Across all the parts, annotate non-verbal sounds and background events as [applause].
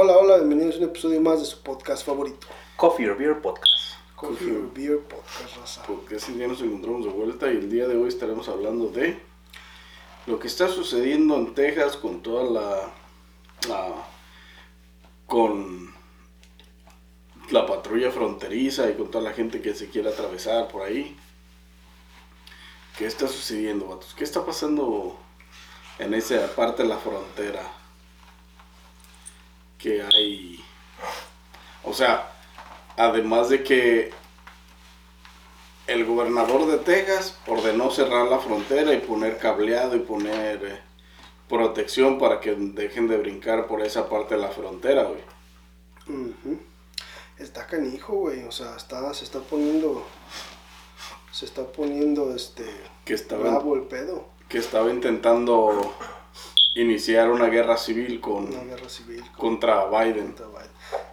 Hola, hola, bienvenidos a un episodio más de su podcast favorito. Coffee or Beer Podcast. Coffee or Beer Podcast, raza. Porque ese día nos encontramos de vuelta y el día de hoy estaremos hablando de lo que está sucediendo en Texas con toda la, la- con la patrulla fronteriza y con toda la gente que se quiere atravesar por ahí. ¿Qué está sucediendo, vatos? ¿Qué está pasando en esa parte de la frontera? Que hay... O sea, además de que el gobernador de Texas ordenó cerrar la frontera y poner cableado y poner eh, protección para que dejen de brincar por esa parte de la frontera, güey. Está canijo, güey. O sea, está, se está poniendo. Se está poniendo este. Que estaba, Bravo el pedo. que estaba intentando iniciar una guerra civil con, Una guerra civil. contra Biden. contra Biden.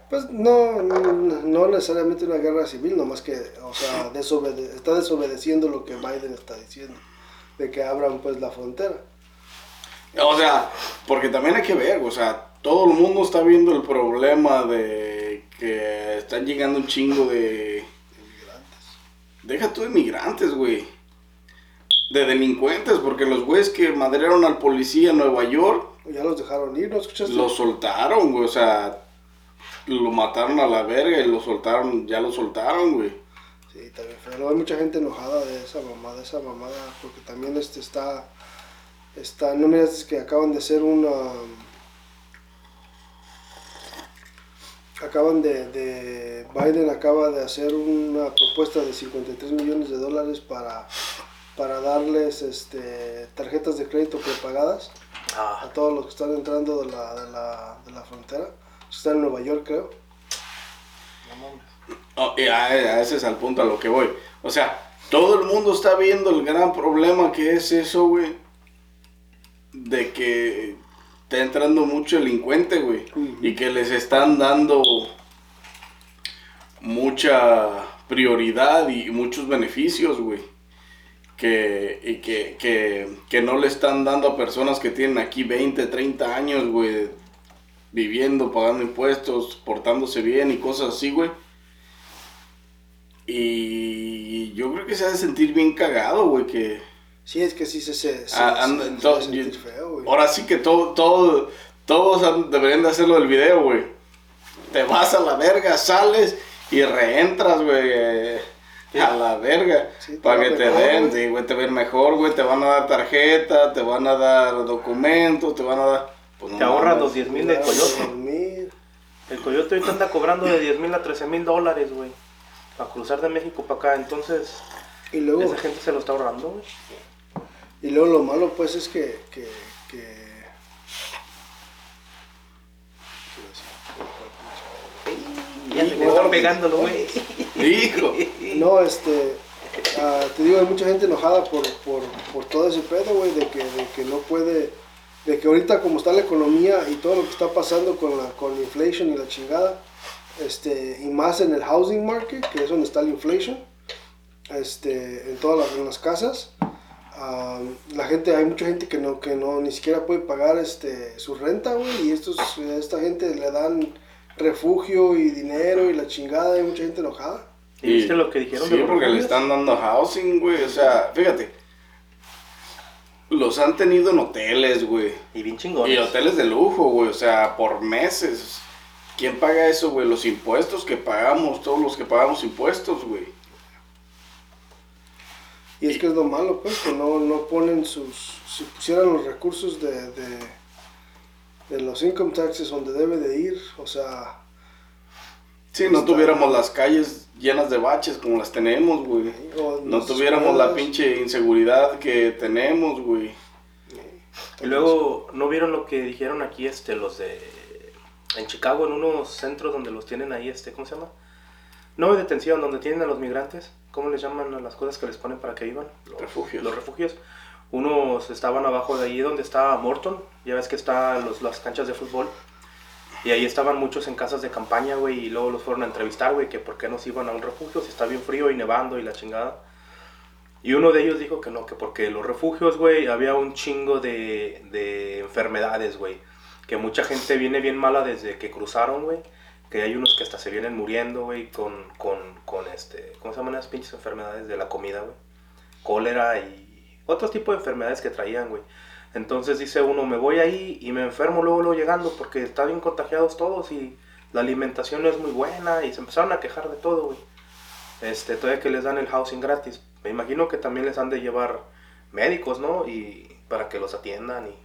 Pues no, no, no necesariamente una guerra civil, nomás que, o sea, [laughs] desobede- está desobedeciendo lo que Biden está diciendo. De que abran pues la frontera. O sea, porque también hay que ver, o sea, todo el mundo está viendo el problema de que están llegando un chingo de Inmigrantes. Deja tú de migrantes, güey. De delincuentes, porque los güeyes que madrearon al policía en Nueva York Ya los dejaron ir, ¿no escuchaste? lo soltaron, güey. O sea, lo mataron a la verga y lo soltaron, ya lo soltaron, güey. Sí, también. Luego hay mucha gente enojada de esa mamada, esa mamada, porque también este está, está, no miras que acaban de hacer una, acaban de, de, Biden acaba de hacer una propuesta de 53 millones de dólares para, para darles este, tarjetas de crédito prepagadas a Ah, todos los que están entrando de la, de la, de la frontera, los que están en Nueva York creo. no mames. Oh, y a, a ese es al punto a lo que voy. O sea, todo el mundo está viendo el gran problema que es eso, güey. De que está entrando mucho delincuente, güey. Y que les están dando mucha prioridad y muchos beneficios, güey. Que, y que, que, que no le están dando a personas que tienen aquí 20, 30 años, güey. Viviendo, pagando impuestos, portándose bien y cosas así, güey. Y yo creo que se ha de sentir bien cagado, güey, que... Sí, es que sí se, se, se, Ah, anda- se- yo- feo, güey. Ahora sí que todo, todo, todos deberían de hacerlo del video, güey. Te vas a la verga, sales y reentras, güey. A la verga. Sí, te para que te den, güey. sí, güey, te ven mejor, güey. Te van a dar tarjeta, te van a dar documentos, te van a dar... pues, no Te ahorras los 10 mil de Cuidado, coyote. El coyote ahorita anda cobrando de 10 mil a 13 mil dólares, güey. Para cruzar de México para acá. Entonces, Y luego, esa gente se lo está ahorrando, güey. y luego lo malo pues es que, que, que... Ya se está pegándolo, güey. Hijo. No, este, ah, te digo, hay mucha gente enojada por, por, por todo ese pedo, güey, de que, de que no puede, de que ahorita como está la economía y todo lo que está pasando con la, con la inflation y la chingada, este, y más en el housing market, que es donde está la inflation, este, en todas las, en las casas, ah, la gente, hay mucha gente que no, que no, ni siquiera puede pagar, este, su renta, güey, y estos, esta gente le dan refugio y dinero y la chingada, hay mucha gente enojada. ¿Y viste lo que dijeron Sí, de porque le están dando housing, güey. O sea, fíjate. Los han tenido en hoteles, güey. Y bien Y chingones. hoteles de lujo, güey. O sea, por meses. ¿Quién paga eso, güey? Los impuestos que pagamos, todos los que pagamos impuestos, güey. Y es que es lo malo, pues, que no, no ponen sus... Si pusieran los recursos de, de, de los income taxes donde debe de ir, o sea, Si no Está- tuviéramos las calles llenas de baches como las tenemos, güey. No tuviéramos la escuelas, pinche inseguridad que tenemos, güey. Y luego, ¿no vieron lo que dijeron aquí este, los de... En Chicago, en unos centros donde los tienen ahí, este, ¿cómo se llama? No de detención, donde tienen a los migrantes. ¿Cómo les llaman a las cosas que les ponen para que vivan? Los Refugios. Los refugios. Unos estaban abajo de ahí donde está Morton. Ya ves que están las canchas de fútbol. Y ahí estaban muchos en casas de campaña, güey. Y luego los fueron a entrevistar, güey, que por qué nos iban a un refugio si está bien frío y nevando y la chingada. Y uno de ellos dijo que no, que porque los refugios, güey, había un chingo de, de enfermedades, güey. que mucha gente viene bien mala desde que cruzaron, güey. Que hay unos que hasta se vienen muriendo, güey, con, con, con este, ¿cómo se llaman las pinches enfermedades de la comida, güey? Cólera y otros tipos de enfermedades que traían, güey. Entonces dice uno, me voy ahí y me enfermo luego, luego llegando porque están bien contagiados todos y la alimentación no es muy buena y se empezaron a quejar de todo, güey. Este, todavía que les dan el housing gratis. Me imagino que también les han de llevar médicos, ¿no? Y para que los atiendan y...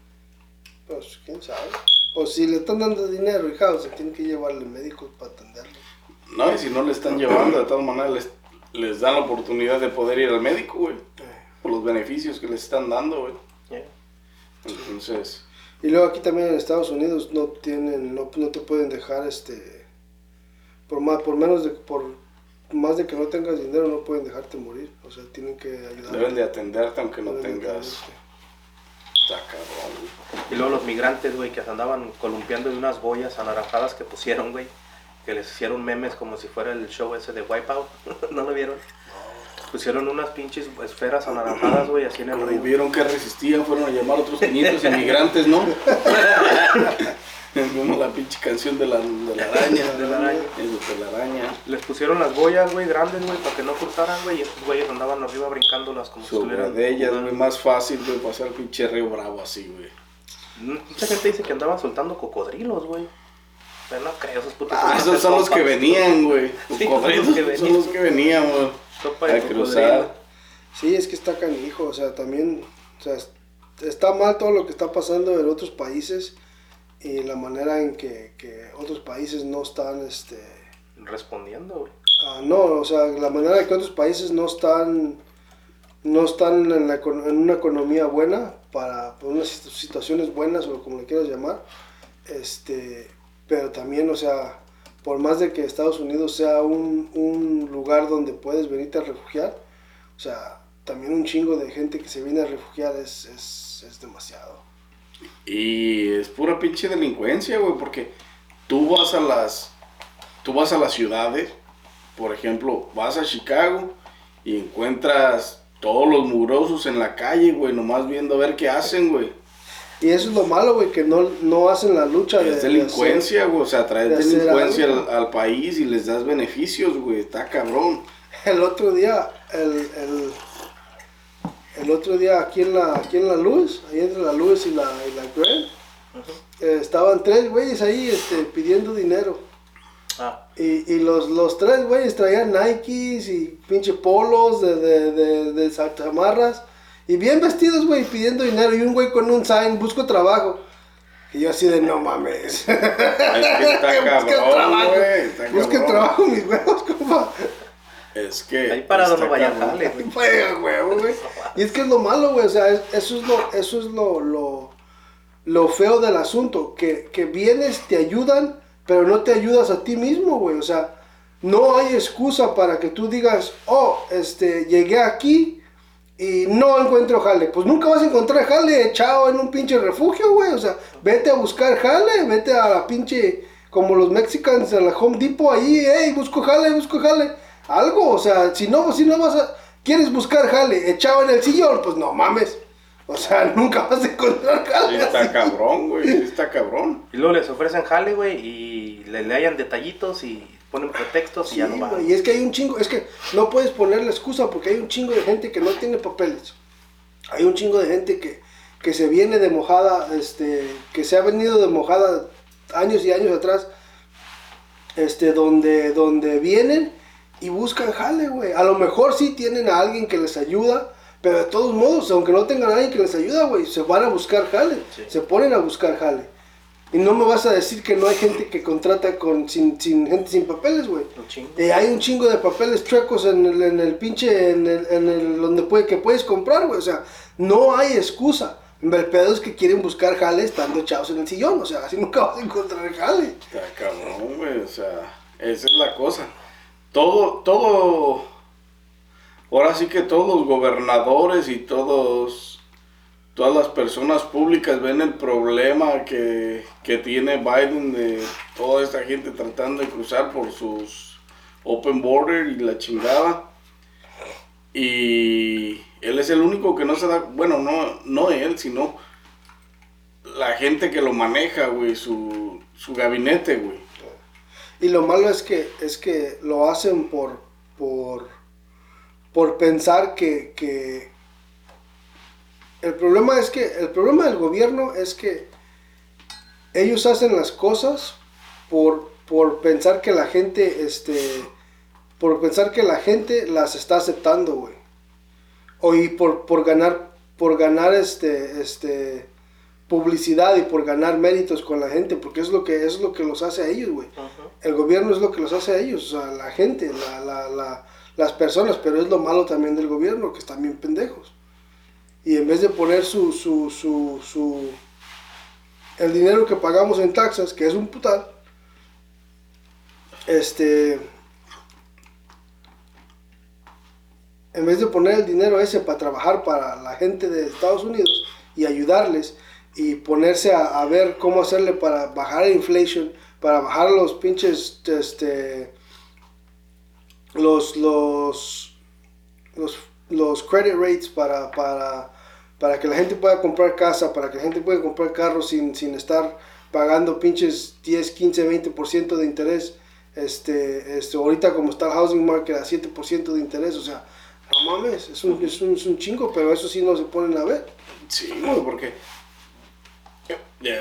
Pues quién sabe. O si le están dando dinero y house, tienen que llevarle médicos para atenderlo. No, y si no le están llevando, de todas maneras les, les dan la oportunidad de poder ir al médico, güey. Por los beneficios que les están dando, güey. Yeah. Entonces, Y luego aquí también en Estados Unidos no tienen, no, no te pueden dejar este por más, por menos de por más de que no tengas dinero no pueden dejarte morir. O sea, tienen que ayudar. deben de atenderte aunque no tengas... Está cabrón. Y luego los migrantes, güey, que andaban columpiando en unas boyas anaranjadas que pusieron, güey. Que les hicieron memes como si fuera el show ese de Wipeout. [laughs] ¿No lo vieron? Pusieron unas pinches esferas anaranjadas, güey, así en el río. vieron que resistían, fueron a llamar a otros 500 inmigrantes, ¿no? [laughs] Como la pinche canción de la, de la araña. De la araña. Eso, de la araña. Les pusieron las boyas, güey, grandes, güey, para que no cruzaran, güey. Y estos güeyes andaban arriba brincándolas como si estuvieran... de ellas, güey, más fácil, güey, pasar el pinche río bravo así, güey. Mucha gente dice que andaban soltando cocodrilos, güey. Pero no creo, esos putos... Ah, esos son los que venían, güey. Sí, Cocodrilos son los que son venían. los que venían, güey. Sopa de A cocodrilo. cruzar. Sí, es que está canijo, o sea, también, o sea, es- está mal todo lo que está pasando en otros países y la manera en que, que otros países no están, este, Respondiendo, güey. ah, no, o sea, la manera en que otros países no están, no están en, la econ- en una economía buena para, por unas situ- situaciones buenas o como le quieras llamar, este, pero también, o sea, por más de que Estados Unidos sea un, un lugar donde puedes venirte a refugiar, o sea, también un chingo de gente que se viene a refugiar es, es, es demasiado. Y es pura pinche delincuencia, güey, porque tú vas a las tú vas a las ciudades, por ejemplo, vas a Chicago y encuentras todos los mugrosos en la calle, güey, nomás viendo a ver qué hacen, güey. Y eso es lo malo, güey, que no, no hacen la lucha de Es de delincuencia, güey, o sea, traes de delincuencia al, país y les das beneficios, güey, está cabrón. El otro día, el, el, el otro día aquí en la, aquí en la luz, ahí entre la luz y la, y la Grand, eh, estaban tres güeyes ahí este, pidiendo dinero. Ah, Y, y los, los tres güeyes traían Nikes y pinche polos de, de, de, de. Y bien vestidos, güey, pidiendo dinero. Y un güey con un sign, busco trabajo. Y yo así de, no mames. Es que está [laughs] Busca cabrón, trabajo. güey, está Busque cabrón. trabajo, mis huevos, compa. Es que ahí parado no vaya a güey. [laughs] Güey. Y es que es lo malo, güey. O sea, es- eso es lo, eso es lo, lo, lo feo del asunto. Que, que vienes, te ayudan, pero no te ayudas a ti mismo, güey. O sea, no hay excusa para que tú digas, oh, este, llegué aquí y no encuentro jale. Pues nunca vas a encontrar jale echado en un pinche refugio, güey. O sea, vete a buscar jale, vete a la pinche, como los mexicanos a la Home Depot ahí, hey, busco jale, busco jale. Algo, o sea, si no, si no vas a, quieres buscar jale echado en el sillón, pues no mames. O sea, [laughs] nunca vas a encontrar Sí, jale. está así. cabrón, güey, sí está cabrón. Y luego les ofrecen jale, güey, y le, le hayan detallitos y ponen pretextos y ya no van. güey, y es que hay un chingo, es que no puedes ponerle excusa porque hay un chingo de gente que no tiene papeles. Hay un chingo de gente que, que se viene de mojada, este, que se ha venido de mojada años y años atrás, este, donde, donde vienen y buscan jale, güey. A lo mejor sí tienen a alguien que les ayuda, pero de todos modos, aunque no tengan a alguien que les ayuda, güey, se van a buscar jale, Sí. se ponen a buscar jale. Y no me vas a decir que no hay gente que contrata con, sin, sin gente sin papeles, güey. Eh, hay un chingo de papeles chuecos en el, en el pinche, en el, en el donde puede, que puedes comprar, güey. O sea, no hay excusa. El pedo es que quieren buscar jale estando echados en el sillón. O sea, así nunca vas a encontrar jale. Está cabrón, güey, o sea, esa es la cosa. Todo, todo, ahora sí que todos los gobernadores y todos, todas las personas públicas ven el problema que, que tiene Biden de toda esta gente tratando de cruzar por sus open border y la chingada. Y él es el único que no se da, bueno, no, no él, sino la gente que lo maneja, güey, su, su gabinete, güey. Y lo malo es que, es que lo hacen por, por, por pensar que, que... El problema es que, el problema del gobierno es que ellos hacen las cosas por, por pensar que la gente, este, por pensar que la gente las está aceptando, güey. O y por, por ganar, por ganar este, este, publicidad y por ganar méritos con la gente, porque es lo que, es lo que los hace a ellos, güey. El gobierno es lo que los hace a ellos, o sea, la gente, la, la, la, las personas, pero es lo malo también del gobierno, que están bien pendejos. Y en vez de poner su, su, su, su, el dinero que pagamos en taxas, que es un putal, este, en vez de poner el dinero ese para trabajar para la gente de Estados Unidos y ayudarles y ponerse a, ver cómo hacerle para bajar la inflation, para bajar los pinches, este, los, los, los credit rates para, para, para que la gente pueda comprar casa, para que la gente pueda comprar carros sin, sin estar pagando pinches 10, 15, 20% de interés. Este, este, ahorita como está el housing market a 7% de interés, o sea, no mames, es un, es, un, es un chingo, pero eso sí no se ponen a ver. Sí, porque.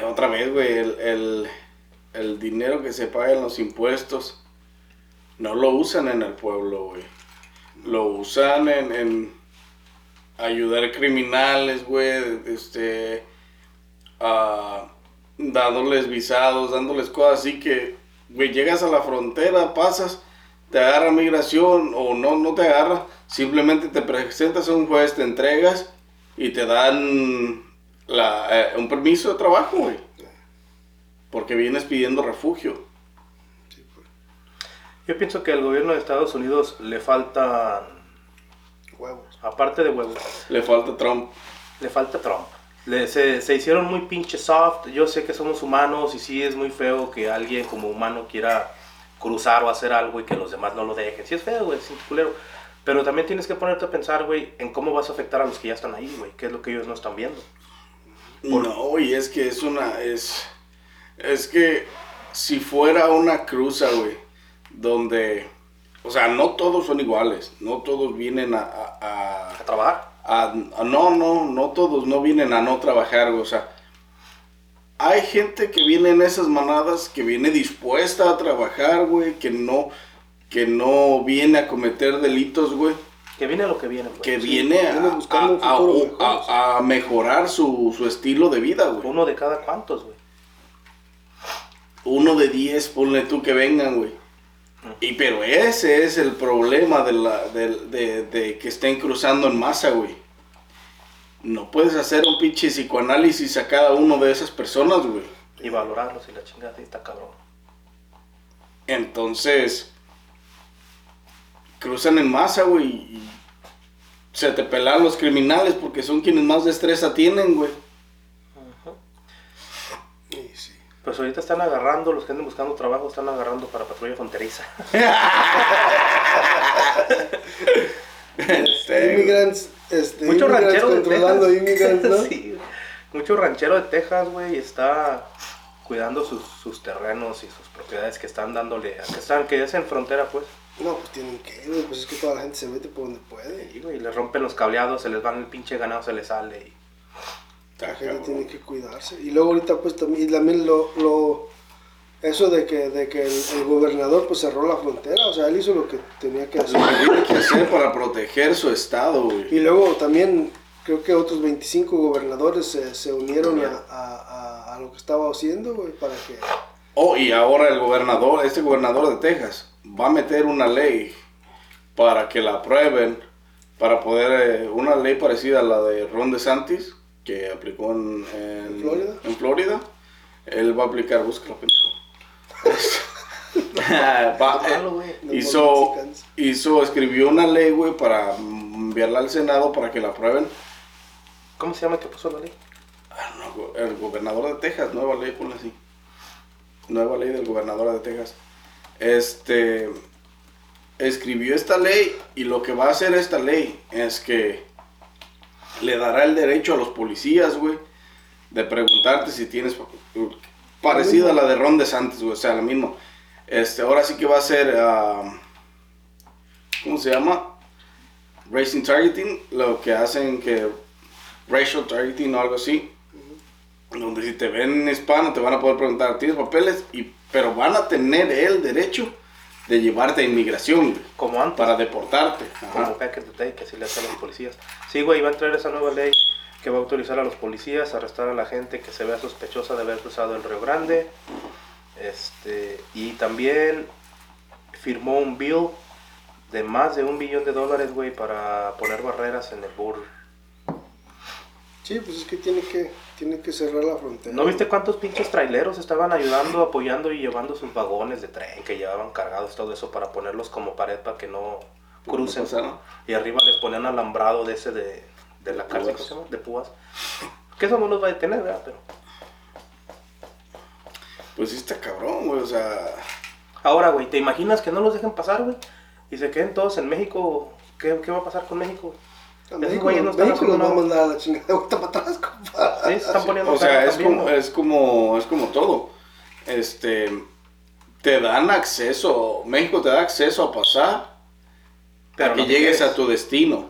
Otra vez, güey, el, el, el dinero que se paga en los impuestos no lo usan en el pueblo, güey. Lo usan en, en ayudar criminales, güey, este, dándoles visados, dándoles cosas así que, güey, llegas a la frontera, pasas, te agarra migración o no, no te agarra, simplemente te presentas a un juez, te entregas y te dan la, eh, un permiso de trabajo, güey. Porque vienes pidiendo refugio. Yo pienso que al gobierno de Estados Unidos le falta, Huevos. aparte de huevos, Le falta Trump. le falta Trump. Le- se, se hicieron muy pinche soft. Yo sé que somos humanos y sí es muy feo que alguien como humano quiera cruzar o hacer algo y que los demás no lo dejen. Sí es feo, güey, es culero. Pero también tienes que ponerte a pensar, güey, en cómo vas a afectar a los que ya están ahí, güey. ¿Qué es lo que ellos no están viendo? No, y es que es una, es, es que si fuera una cruza, güey, donde, o sea, no todos son iguales, no todos vienen a, a, A trabajar. a- no, no, no todos no vienen a no trabajar, güey, o sea, hay gente que viene en esas manadas, que viene dispuesta a trabajar, güey, que no, que no viene a cometer delitos, güey Que viene lo que viene, güey. que viene a, viene a- a- a mejorar su, su estilo de vida, güey. Uno de cada cuantos, güey. Uno de diez, ponle tú que vengan, güey. Y pero ese es el problema de, la, de, de- de que estén cruzando en masa, güey. No puedes hacer un pinche psicoanálisis a cada uno de esas personas, güey. Y valorarlos y la chingada, está cabrón. Entonces, cruzan en masa, güey. Y se te pelan los criminales porque son quienes más destreza tienen, güey. Y sí. Pues ahorita están agarrando, los que andan buscando trabajo están agarrando para patrulla fronteriza. [laughs] Inmigrants, este, Mucho immigrants ranchero de controlando Texas. immigrants, ¿no? [laughs] Sí, güey. Mucho ranchero de Texas, güey, está cuidando sus, sus terrenos y sus propiedades que están dándole, a- que están, que es en frontera, pues. No, pues tienen que, güey, pues es que toda la gente se mete por donde puede. Y, güey, les rompen los cableados, se les van el pinche ganado, se les sale. y- La Está gente cabrón. tiene que cuidarse. Y luego ahorita pues también, y también lo, lo eso de que, de que el, el gobernador pues cerró la frontera, o sea, él hizo lo que tenía que hacer. Lo que tiene que hacer para proteger su estado, güey. Y luego también creo que otros 25 gobernadores se, se unieron a, a, a- a lo que estaba haciendo, güey, para que... Oh, y ahora el gobernador, este gobernador de Texas, va a meter una ley para que la aprueben, para poder, eh, una ley parecida a la de Ron DeSantis, que aplicó en, en, ¿En Florida? en Florida. Él va a aplicar, búscalo, pendejo. [laughs] Va-. No hizo, hizo, escribió una ley, güey, para enviarla al Senado para que la aprueben. ¿Cómo se llama que puso la ley? Ah, no, el gobernador de Texas, nueva ley, ponle así. Nueva ley del gobernador de Texas. Este escribió esta ley y lo que va a hacer esta ley es que le dará el derecho a los policías, güey, de preguntarte si tienes parecida a la de Ron DeSantis, güey, o sea, lo mismo. Este, ahora sí que va a ser, ah, ¿cómo se llama? Racing Targeting, lo que hacen que racial targeting o algo así, donde si te ven hispano te van a poder preguntar, ¿tienes papeles? Y, pero van a tener el derecho de llevarte a inmigración. Como antes. Para deportarte. Como the day, que así le hacen los policías. Sí, güey, va a entrar esa nueva ley que va a autorizar a los policías a arrestar a la gente que se vea sospechosa de haber cruzado el Río Grande. Este, y también firmó un bill de más de un billón de dólares, güey, para poner barreras en el border. Sí, pues es que tiene que, tiene que cerrar la frontera. ¿No viste cuántos pinches traileros estaban ayudando, apoyando y llevando sus vagones de tren que llevaban cargados todo eso para ponerlos como pared para que no crucen? Y arriba les ponían alambrado de ese de, de la cárcel, De púas. Que eso no los va a detener, ¿verdad? Pero... Pues sí está cabrón, güey, o sea... Ahora, güey, ¿te imaginas que no los dejen pasar, güey? Y se queden todos en México. ¿Qué, qué va a pasar con México? A México, no México nos va a mandar a la chingada de vuelta para atrás, compa. Sí, se están poniendo O sea, es como, es como, es como todo. Este, te dan acceso, México te da acceso a pasar para que llegues a tu destino.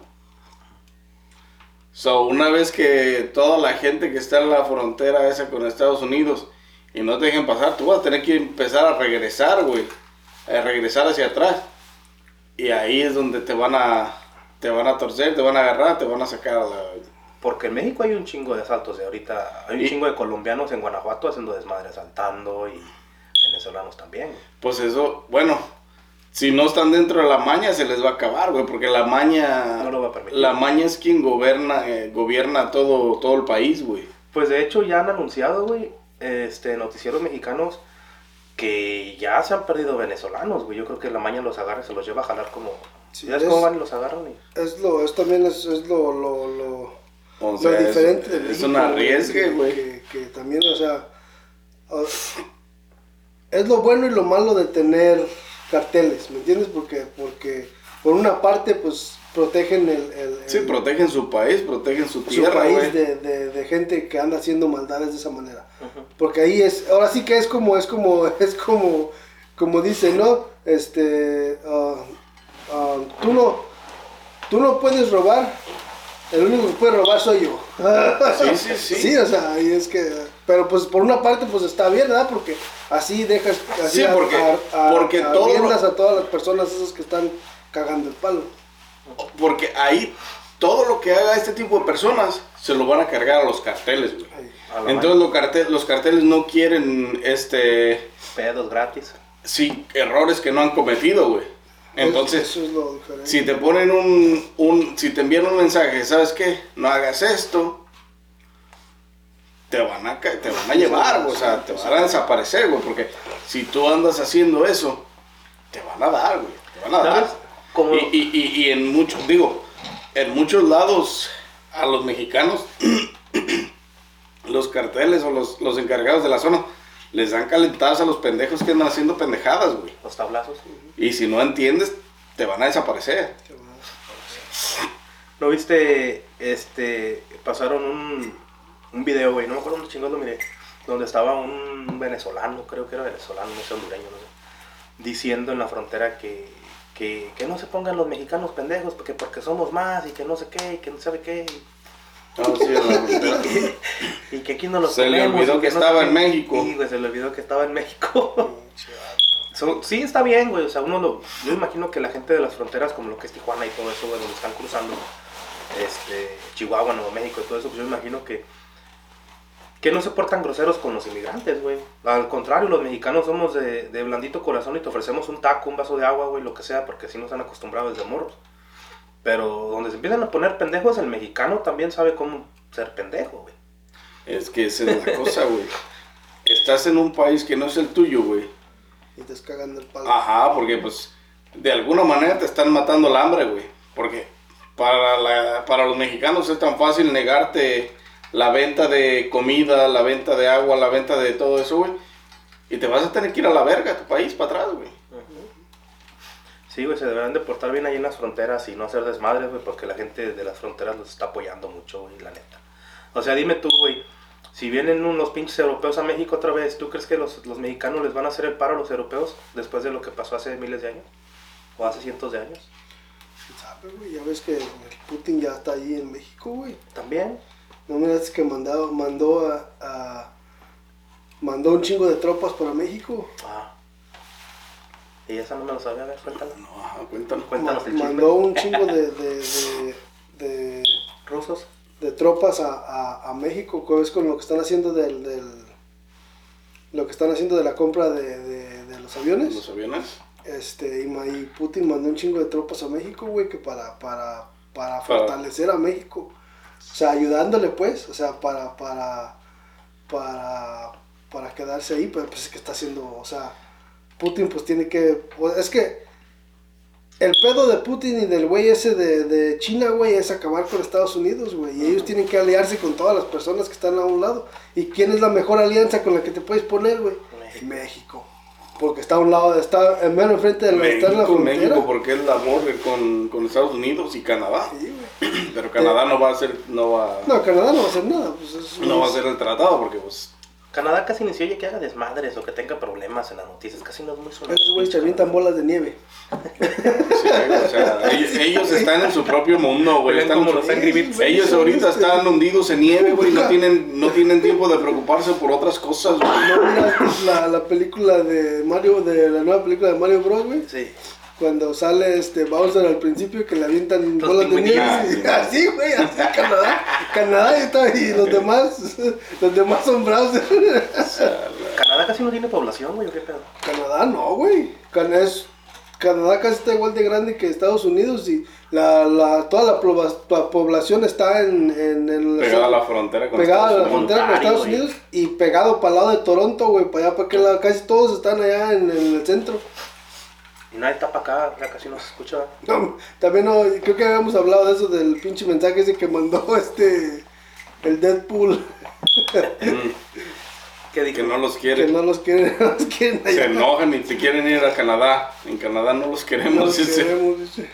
So, una vez que toda la gente que está en la frontera esa con Estados Unidos y no te dejen pasar, tú vas a tener que empezar a regresar, güey. A regresar hacia atrás. Y ahí es donde te van a te van a torcer, te van a agarrar, te van a sacar a la... Porque en México hay un chingo de asaltos de ahorita. Hay un chingo de colombianos en Guanajuato haciendo desmadre, asaltando y venezolanos también. Pues eso, bueno, si no están dentro de la maña se les va a acabar, güey, porque la maña... No lo va a permitir. La maña es quien gobierna, eh, gobierna todo, todo el país, güey. Pues de hecho ya han anunciado, güey, este, noticieros mexicanos que ya se han perdido venezolanos, güey. Yo creo que la maña los agarra y se los lleva a jalar como... Sí, ¿Ya es, cómo van y los agarran? Es lo, es también es, es lo, lo, lo, o sea, lo diferente. Es, es un arriesgue, güey. Que, que, también, o sea, es lo bueno y lo malo de tener carteles, ¿me entiendes? Porque, porque por una parte, pues protegen el, el, sí, protegen su país, protegen su tierra, su país de, de, de, gente que anda haciendo maldades de esa manera. Porque ahí es, ahora sí que es como, es como, es como, como dice, ¿no? Este, uh, uh, tú no, tú no puedes robar, el único que puede robar soy yo. Sí, sí, sí. [laughs] Sí, o sea, y es que, pero pues por una parte pues está bien, ¿verdad? Porque así dejas, así sí, porque, a, a, porque a, todo lo... a todas las personas esas que están cagando el palo. Porque ahí todo lo que haga este tipo de personas se lo van a cargar a los carteles, güey. Entonces los carteles, los carteles no quieren este pedos gratis. Sí, errores que no han cometido, güey. Entonces, eso es lo si te ponen un, un, si te envían un mensaje, ¿sabes qué? No hagas esto, te van a, te van a llevar, o sea, te van a desaparecer, güey, porque si tú andas haciendo eso, te van a dar, güey, te van a dar. Y, y, y, y en muchos, digo, en muchos lados a los mexicanos, [clears throat] los carteles o los, los encargados de la zona, les dan calentadas a los pendejos que andan haciendo pendejadas, güey. Los tablazos. Y si no entiendes, te van a desaparecer. ¿No viste? Este. Pasaron un, un video, güey. No me acuerdo dónde chingados lo miré. Donde estaba un venezolano, creo que era venezolano, no sé, hondureño, no sé. Diciendo en la frontera que, que, que no se pongan los mexicanos pendejos porque, porque somos más y que no sé qué y que no sabe qué. Y, no, sí, y, [laughs] y que aquí no los Se le olvidó que, que estaba no, en México. Sí, güey, se le olvidó que estaba en México. so, sí, está bien, güey. O sea, uno lo. Yo imagino que la gente de las fronteras, como lo que es Tijuana y todo eso, güey, donde están cruzando este, Chihuahua, Nuevo México y todo eso, pues yo imagino que. Que no se portan groseros con los inmigrantes, güey. Al contrario, los mexicanos somos de, de blandito corazón y te ofrecemos un taco, un vaso de agua, güey, lo que sea, porque así nos han acostumbrado desde morros. Pero donde se empiezan a poner pendejos, el mexicano también sabe cómo ser pendejo, güey. Es que esa es la cosa, güey. Estás en un país que no es el tuyo, güey. Y te estás cagando el palo. Ajá, porque pues de alguna manera te están matando el hambre, güey. Porque para, la, para los mexicanos es tan fácil negarte la venta de comida, la venta de agua, la venta de todo eso, güey. Y te vas a tener que ir a la verga a tu país para atrás, güey. Sí, güey, se deberán de portar bien ahí en las fronteras y no hacer desmadres, güey, porque la gente de las fronteras los está apoyando mucho, güey, la neta. O sea, dime tú, güey, Si vienen unos pinches europeos a México otra vez, ¿tú crees que los, los mexicanos les van a hacer el paro a los europeos después de lo que pasó hace miles de años? ¿O hace cientos de años? ¿Quién sabe, güey? Ya ves que Putin ya está ahí en México, güey. También. No miras que mandado, mandó a, a- mandó un chingo de tropas para México. Ah. Y esa no me lo sabía, a ver, cuéntalo. No, ajá, cuéntanos. Cuéntanos el mandó chisme. un chingo de, de, de, de, ¿Rusos? de tropas a, a, a México, es con lo que están haciendo del, del lo que están haciendo de la compra de, de, de los aviones. ¿Los aviones? Este, y, Putin mandó un chingo de tropas a México, güey, que para, para, para Para- fortalecer a México. O sea, ayudándole, pues, o sea, para, para, para, para quedarse ahí, pero pues es que está haciendo, o sea, Putin pues tiene que, pues, es que el pedo de Putin y del güey ese de, de China, güey, es acabar con Estados Unidos, güey, y ellos tienen que aliarse con todas las personas que están a un lado. ¿Y quién es la mejor alianza con la que te puedes poner, güey? México. México. Porque está a un lado, está en mero enfrente de la, está en la México, frontera. México, porque es la border con, con Estados Unidos y Canadá. Sí, güey. Pero Canadá no va a hacer, no va, No, Canadá no va a hacer nada. Pues es- no va a hacer el tratado porque pues Canadá casi ni se oye que haga desmadres o que tenga problemas en las noticias. Casi no es muy sonado. Esos güeyes se avientan bolas de nieve. Sí, o sea, [laughs] ellos, ellos están en su propio mundo, güey. Están como su-. Ellos ahorita están hundidos en nieve, güey. No tienen, no [laughs] tienen tiempo de preocuparse por otras cosas, güey. ¿No la, la película de Mario, de la nueva película de Mario Bros, güey? Sí. Cuando sale este Bowser al principio que le avientan Los bolas de nieve. [laughs] Así, güey, así Canadá. Canadá y, está- y los demás, [laughs] los demás son Bowser. Canadá casi no tiene población, güey. ¿o ¿Qué pedo? Canadá no, güey. Can- es- Canadá casi está igual de grande que Estados Unidos y la, la, toda la, proba- la población está en, en el... Pegada a la frontera con pegado a la Estados Unidos. frontera con Estados güey. Unidos y pegado para el lado de Toronto, güey, para allá, para aquel lado. Casi todos están allá en, en el centro. Y nadie está para acá, ya casi no se escucha. No, también no, creo que habíamos hablado de eso del pinche mensaje ese que mandó [laughs] este, el Deadpool, Mm, ¿Qué dije? Que no los que quieren. no los quieren, [laughs] no los quieren Se enojan y se quieren ir a Canadá. En Canadá no los No queremos. los dice. queremos, dice.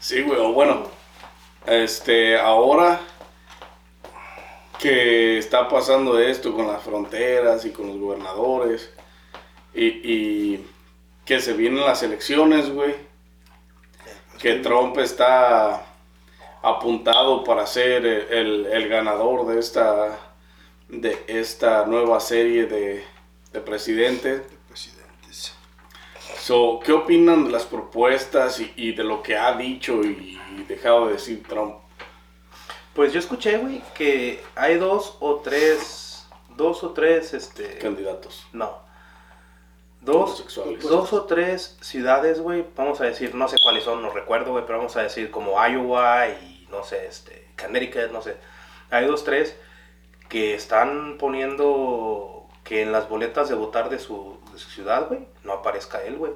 Sí, güey, o bueno, este, ahora que está pasando esto con las fronteras y con los gobernadores y, y que se vienen las elecciones, güey, que Trump está apuntado para ser el, el- el ganador de esta, de esta nueva serie de, de presidentes. Presidentes. So, ¿Qué opinan de las propuestas y, y de lo que ha dicho y, y dejado de decir Trump? Pues yo escuché, güey, que hay dos o tres, dos o tres, este... Candidatos No. Dos, dos o tres ciudades, güey, vamos a decir, no sé cuáles son, no recuerdo, güey, pero vamos a decir como Iowa y no sé, este, Connecticut, no sé. Hay dos, tres que están poniendo que en las boletas de votar de su, de su ciudad, güey, no aparezca él, güey.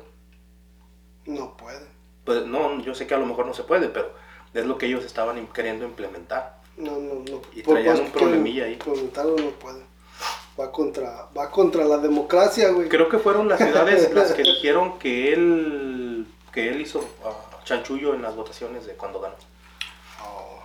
No puede. Pues no, yo sé que a lo mejor no se puede, pero es lo que ellos estaban queriendo implementar. No, no, no. Y traían un problemilla ahí. implementarlo, no puede. Va contra, va contra la democracia, güey. Creo que fueron las ciudades [laughs] las que dijeron que él, que él hizo ah, chanchullo en las votaciones de cuando ganó. Oh.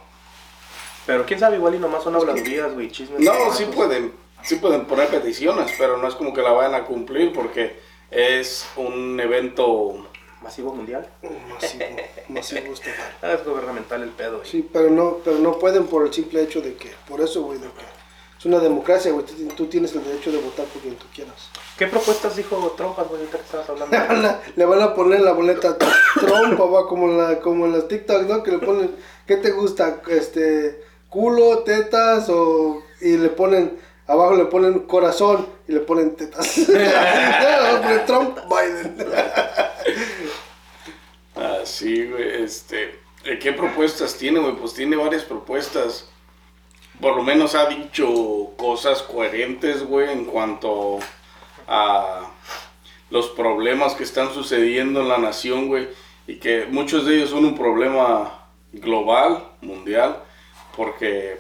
Pero quién sabe, igual y nomás son habladurías, güey, chismes. No, sí pueden, sí pueden poner peticiones, pero no es como que la vayan a cumplir porque es un evento... Masivo mundial. Masivo, masivo total. [laughs] Ah, es gubernamental el pedo, güey. Sí, pero no, pero no pueden por el simple hecho de que, por eso, güey, de que una democracia, güey. Tú, tú tienes el derecho de votar por quien tú quieras. ¿Qué propuestas dijo Trump, güey, ahorita que estabas [laughs] Le hablando? van a, le van a poner la boleta Trump, papá, como en, la, como en las TikTok, ¿no? Que le ponen, ¿qué te gusta? Este, culo, tetas, o, y le ponen, abajo le ponen corazón, y le ponen tetas. [laughs] [laughs] Trump, Biden. Ah, sí, güey, este... ¿Qué propuestas tiene, güey? Pues tiene varias propuestas. Por lo menos ha dicho cosas coherentes, güey, en cuanto a los problemas que están sucediendo en la nación, güey. Y que muchos de ellos son un problema global, mundial, porque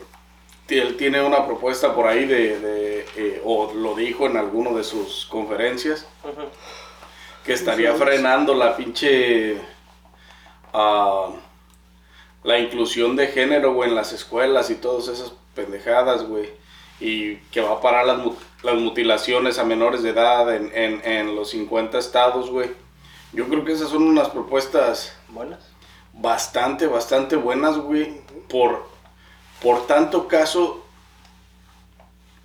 él tiene una propuesta por ahí de, de, eh, o lo dijo en alguna de sus conferencias, que estaría frenando la pinche ah, la inclusión de género, güey, en las escuelas y todas esas pendejadas, güey. y que va a parar las, las mutilaciones a menores de edad en, en, en los 50 estados, güey. Yo creo que esas son unas propuestas Buenas. bastante, bastante buenas, güey, por, por tanto caso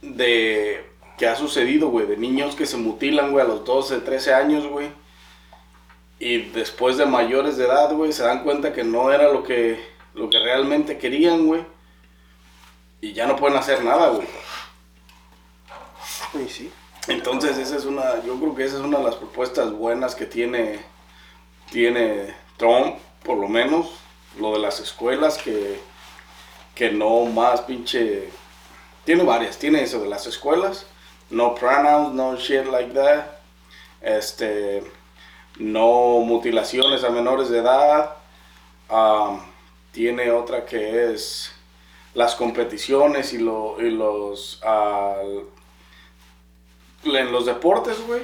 de que ha sucedido, güey, de niños que se mutilan, güey, a los 12, 13 años, güey. Y después de mayores de edad, güey, se dan cuenta que no era lo que, lo que realmente querían, güey. Y ya no pueden hacer nada, güey. Y sí. Entonces, esa es una, yo creo que esa es una de las propuestas buenas que tiene, tiene Trump, por lo menos, lo de las escuelas, que, que no más pinche, tiene varias, tiene eso de las escuelas, no pronouns, no shit like that, este, no mutilaciones a menores de edad, um, tiene otra que es las competiciones y, lo, los, en los deportes, güey,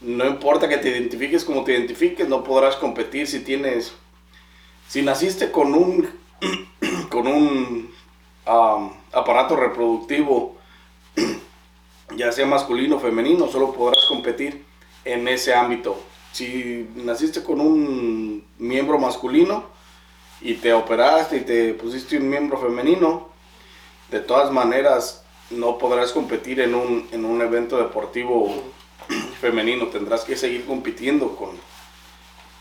no importa que te identifiques como te identifiques, no podrás competir si tienes, si naciste con un, [clears throat] con un aparato reproductivo, [clears throat] ya sea masculino o femenino, solo podrás competir en ese ámbito. Si naciste con un miembro masculino y te operaste y te pusiste un miembro femenino, de todas maneras no podrás competir en un, en un evento deportivo [clears throat] femenino, tendrás que seguir compitiendo con,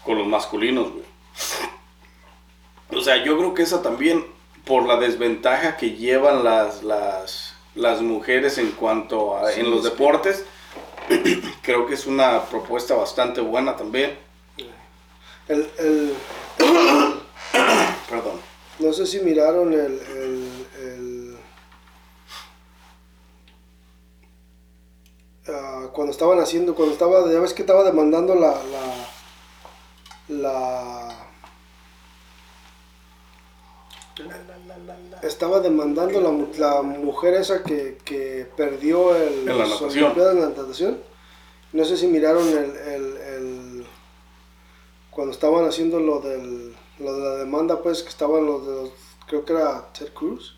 con los masculinos, güey. O sea, yo creo que esa también, por la desventaja que llevan las, las, las mujeres en cuanto a en los deportes, [clears throat] creo que es una propuesta bastante buena también. El, el, [clears throat] Perdón. no sé si miraron el, el, el- ah, cuando estaban haciendo, cuando estaba, ya ves que estaba demandando la, la, la, estaba demandando la, la mujer esa que, que perdió el, En la natación. En la natación. No sé si miraron el, el, el- cuando estaban haciendo lo del lo de la demanda pues que estaban los de los creo que era Ted Cruz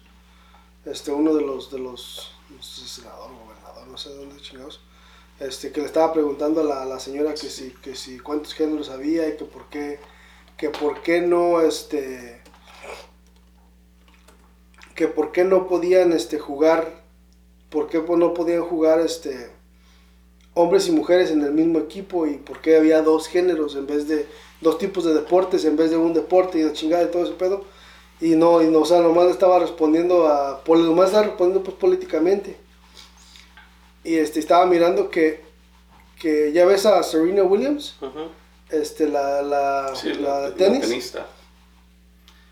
este uno de los de los no sé si senador o gobernador no sé de dónde chingados este que le estaba preguntando a la, a la señora que si que si cuántos géneros había y que por qué que por qué no este que por qué no podían este jugar por qué no podían jugar este hombres y mujeres en el mismo equipo y por qué había dos géneros en vez de dos tipos de deportes en vez de un deporte y la chingada y todo ese pedo y no y no o sea nomás estaba respondiendo a nomás estaba respondiendo pues políticamente y este estaba mirando que que ya ves a Serena Williams este la la, Sí, la tenis la tenista.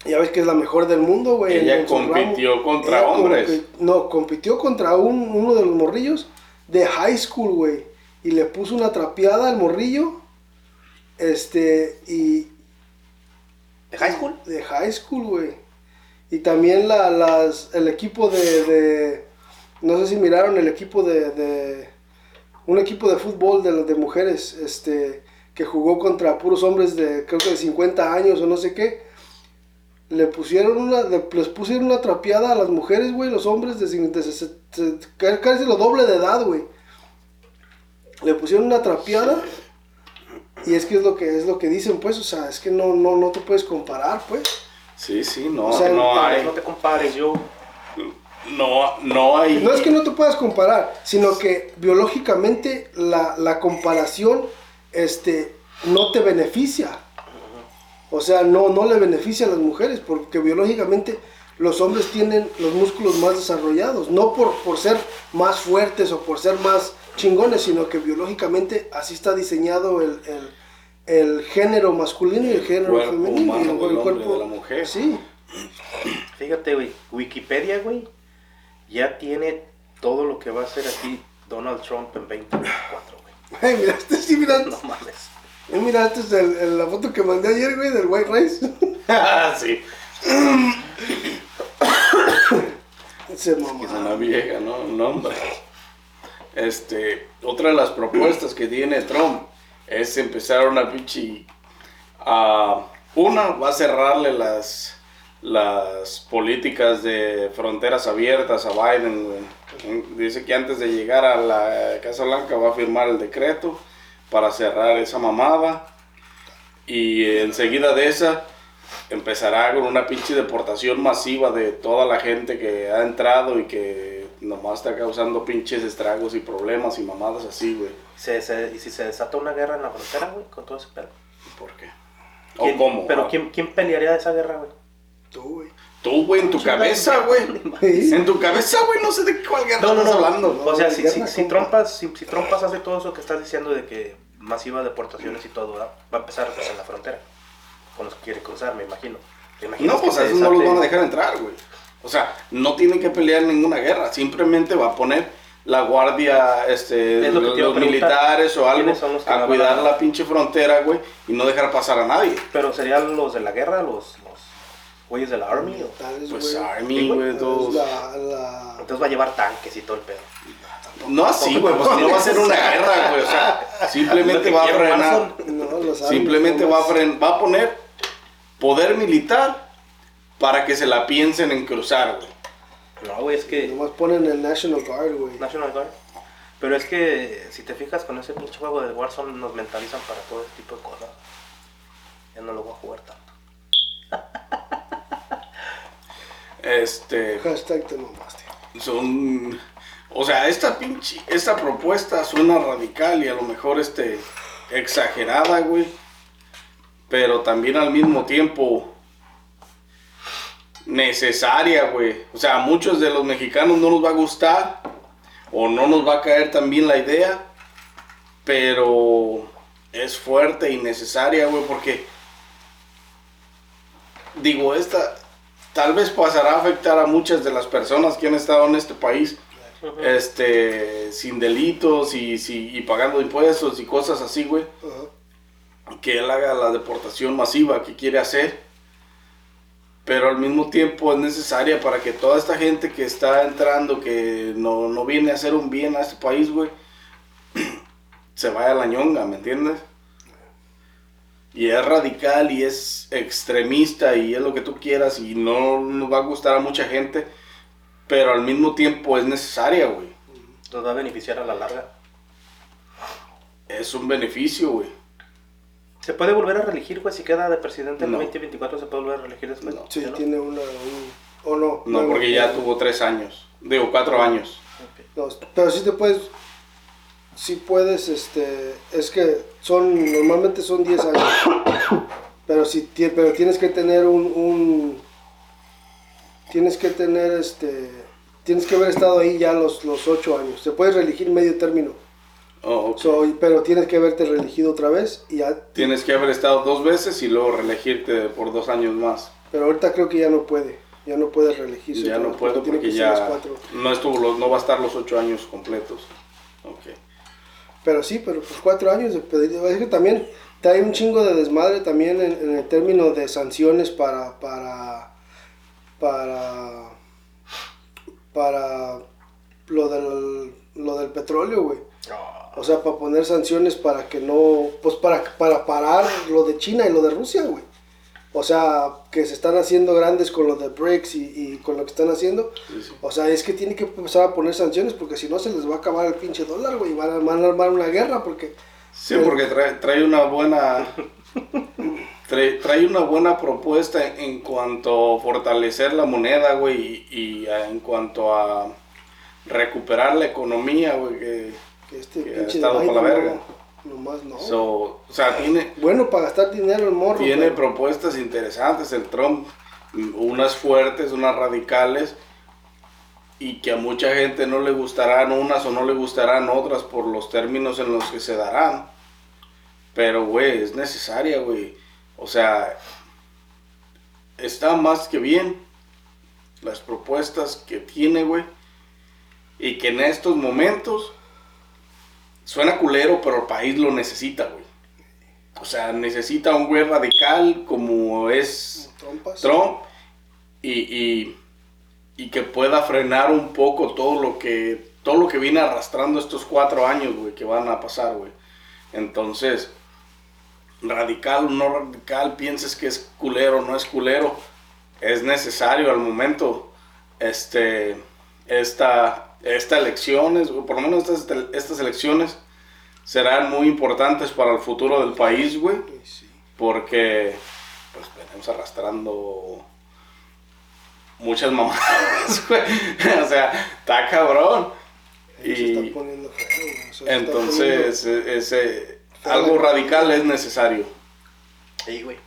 ya ves que es la mejor del mundo güey Ella en ramo. compitió contra Ella hombres. compi- no, compitió contra un, uno de los morrillos de high school, güey. Y le puso una trapeada al morrillo. Este, y. ¿De high school? De high school, güey. Y también la, las, el equipo de, de- No sé si miraron el equipo de. de- un equipo de fútbol de, de mujeres. Este. Que jugó contra puros hombres de. Creo que de 50 años o no sé qué le pusieron una, le- les pusieron una trapeada a las mujeres, güey, los hombres de, de ca- casi lo doble de edad, güey. Le pusieron una trapeada y es que es lo que es lo que dicen, pues, o sea, es que no no no te puedes comparar, pues. Sí, sí, no, O sea, no No, hay. no te compares, yo. No, no hay. No es que no te puedas comparar, sino que biológicamente la, la comparación este no te beneficia. O sea, no, no le beneficia a las mujeres, porque biológicamente los hombres tienen los músculos más desarrollados, no por, por ser más fuertes o por ser más chingones, sino que biológicamente así está diseñado el, el- el género masculino y el género cuerpo femenino. y el, el y de la mujer. Sí, Fíjate, güey. Wikipedia, güey. Ya tiene todo lo que va a hacer aquí Donald Trump en 2024, güey. [laughs] Ay, mira, este sí, mira, No mames. eh, mira, es el- el- la foto que mandé ayer, güey, del White Rice. [laughs] sí. [laughs] Se es una vieja, ¿no? Un hombre. Este, otra de las propuestas que tiene Trump es empezar una pinche. ah, una, va a cerrarle las, las políticas de fronteras abiertas a Biden. Dice que antes de llegar a la Casa Blanca va a firmar el decreto para cerrar esa mamada. Y enseguida de esa empezará con una pinche deportación masiva de toda la gente que ha entrado y que nomás está causando pinches estragos y problemas y mamadas así, güey. Se, se- ¿Y si se desata una guerra en la frontera, güey, con todo ese pedo? ¿Por qué? ¿Quién- ¿O cómo? Pero Ah, ¿quién, ¿quién pelearía esa guerra, güey? Tú, güey. Tú, güey, en tu cabeza, güey. En tu cabeza, güey, no sé de cuál guerra No, no, estás no. hablando. O sea, si, si, trompas, si, si trompas hace todo eso que estás diciendo de que masiva deportaciones y todo, ¿verdad? va a empezar pues, en la frontera. Con los que quiere cruzar, me imagino. ¿Te imaginas No, pues a esos no los van a dejar entrar, güey. O sea, no tienen que pelear ninguna guerra. Simplemente va a poner la guardia, este, Es lo que los, militares o algo ¿Quiénes son los que la a cuidar a- la pinche frontera, güey, y no dejar pasar a nadie. Pero serían los de la guerra, los, los güeyes de la Army. o- Militares, Pues. Army, güey, Es todos. la, la... Entonces va a llevar tanques y todo el pedo. No así, güey, pues no va a ser una guerra, güey. O sea, [laughs] simplemente va a frenar. No, Simplemente va a, fren- va a poner poder militar para que se la piensen en cruzar, güey. No, güey, es que... Nomás ponen el National Guard, güey. National Guard. Pero es que si te fijas con ese pinche juego de Warzone nos mentalizan para todo ese tipo de cosas. Ya no lo voy a jugar tanto. Este, Hashtag te mamaste. son o sea esta pinche esta propuesta suena radical y a lo mejor este exagerada güey pero también al mismo tiempo necesaria güey. O sea a muchos de los mexicanos no nos va a gustar o no nos va a caer tan bien la idea pero es fuerte y necesaria güey porque digo esta tal vez pasará a afectar a muchas de las personas que han estado en este país este sin delitos y, si- y pagando impuestos y cosas así, güey. Que él haga la deportación masiva que quiere hacer. Pero al mismo tiempo es necesaria para que toda esta gente que está entrando, que no, no viene a hacer un bien a este país, güey, [clears throat] se vaya a la ñonga, ¿me entiendes? Y es radical y es extremista y es lo que tú quieras y no nos va a gustar a mucha gente, pero al mismo tiempo es necesaria, güey. Nos va a beneficiar a la larga. Es un beneficio, güey. ¿Se puede volver a reelegir, güey? Si queda de presidente en No. 2024, ¿se puede volver a reelegir después? No. Sí, tiene una... Un, ¿O no? No, porque ya tuvo tres años. Digo, cuatro años. Ok. No, pero sí te puedes... Sí puedes, este... Es que son... Normalmente son 10 años. Pero sí, tie- pero tienes que tener un... un tienes que tener, este... Tienes que haber estado ahí ya los, los 8 años. Se puede reelegir medio término. Oh, ok. So, pero tienes que haberte reelegido otra vez y ya... Tienes que haber estado dos veces y luego reelegirte por dos años más. Pero ahorita creo que ya no puede. Ya no puede reelegirse. Ya no tiene porque ya no estuvo los, no va a estar los ocho años completos. Ok. Pero sí, pero pues cuatro años de pedir. Es que también trae un chingo de desmadre también en, en el término de sanciones para. para. para. para lo del, lo del petróleo, güey. Ah, O sea, para poner sanciones para que no. Pues para, para parar lo de China y lo de Rusia, güey. O sea, que se están haciendo grandes con lo de BRICS y, y con lo que están haciendo. Sí, sí. O sea, es que tiene que empezar a poner sanciones porque si no se les va a acabar el pinche dólar, güey. y Van a, van a armar una guerra porque. Sí, porque trae, trae una buena [laughs] trae, trae una buena propuesta en, en cuanto a fortalecer la moneda, güey, y, y a- en cuanto a recuperar la economía, güey, que que este Que ha pinche estado de pa' la verga. No, nomás no. so, o sea, tiene bueno, para gastar dinero el morro. tiene pero- propuestas interesantes el Trump, unas fuertes, unas radicales y que a mucha gente no le gustarán unas o no le gustarán otras por los términos en los que se darán. Pero, güey, es necesaria, güey. O sea, está más que bien las propuestas que tiene, güey. Y que en estos momentos suena culero, pero el país lo necesita, güey. O sea, necesita un güey radical como es. Trump y, y, y que pueda frenar un poco todo lo que todo lo que viene arrastrando estos cuatro años, güey, que van a pasar, güey. Entonces, radical o no radical, pienses que es culero o no es culero, es necesario al momento este, esta, esta elecciones, o por lo menos estas, estas elecciones serán muy importantes para el futuro del país, güey. Sí. Porque pues venimos arrastrando muchas mamadas, [laughs] güey. o sea, está cabrón. Se Y está poniendo feo, se está entonces, e- ese, algo radical es necesario. Sí, güey.